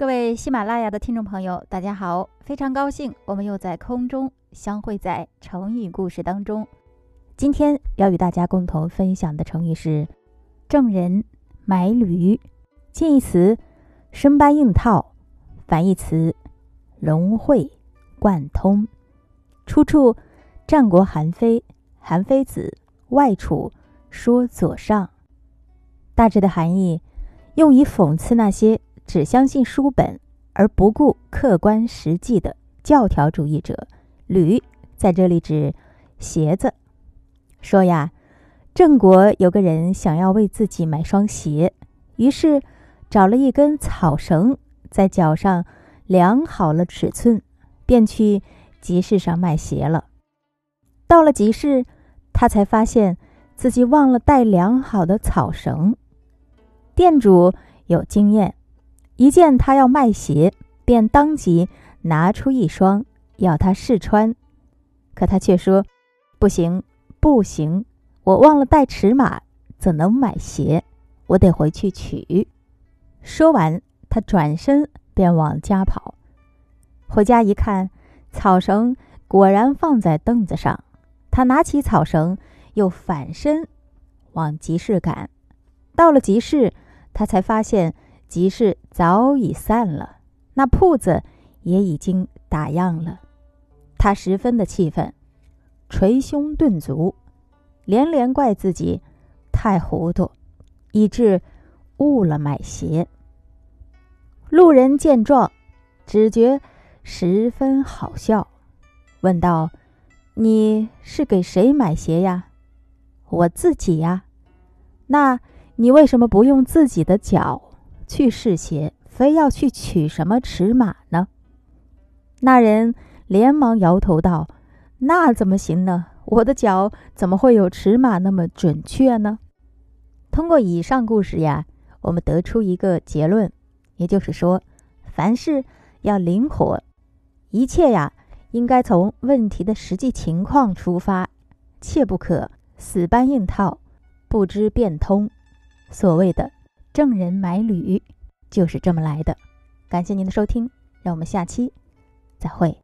各位喜马拉雅的听众朋友，大家好！非常高兴我们又在空中相会在成语故事当中。今天要与大家共同分享的成语是“郑人买履”。近义词“生搬硬套”，反义词“融会贯通”。出处：战国韩非《韩非子·外储说左上》。大致的含义，用以讽刺那些。只相信书本而不顾客观实际的教条主义者，履在这里指鞋子。说呀，郑国有个人想要为自己买双鞋，于是找了一根草绳，在脚上量好了尺寸，便去集市上卖鞋了。到了集市，他才发现自己忘了带量好的草绳。店主有经验。一见他要卖鞋，便当即拿出一双要他试穿，可他却说：“不行，不行，我忘了带尺码，怎能买鞋？我得回去取。”说完，他转身便往家跑。回家一看，草绳果然放在凳子上，他拿起草绳，又反身往集市赶。到了集市，他才发现。集市早已散了，那铺子也已经打烊了。他十分的气愤，捶胸顿足，连连怪自己太糊涂，以致误了买鞋。路人见状，只觉十分好笑，问道：“你是给谁买鞋呀？”“我自己呀。”“那你为什么不用自己的脚？”去试鞋，非要去取什么尺码呢？那人连忙摇头道：“那怎么行呢？我的脚怎么会有尺码那么准确呢？”通过以上故事呀，我们得出一个结论，也就是说，凡事要灵活，一切呀应该从问题的实际情况出发，切不可死搬硬套，不知变通。所谓的。郑人买履，就是这么来的。感谢您的收听，让我们下期再会。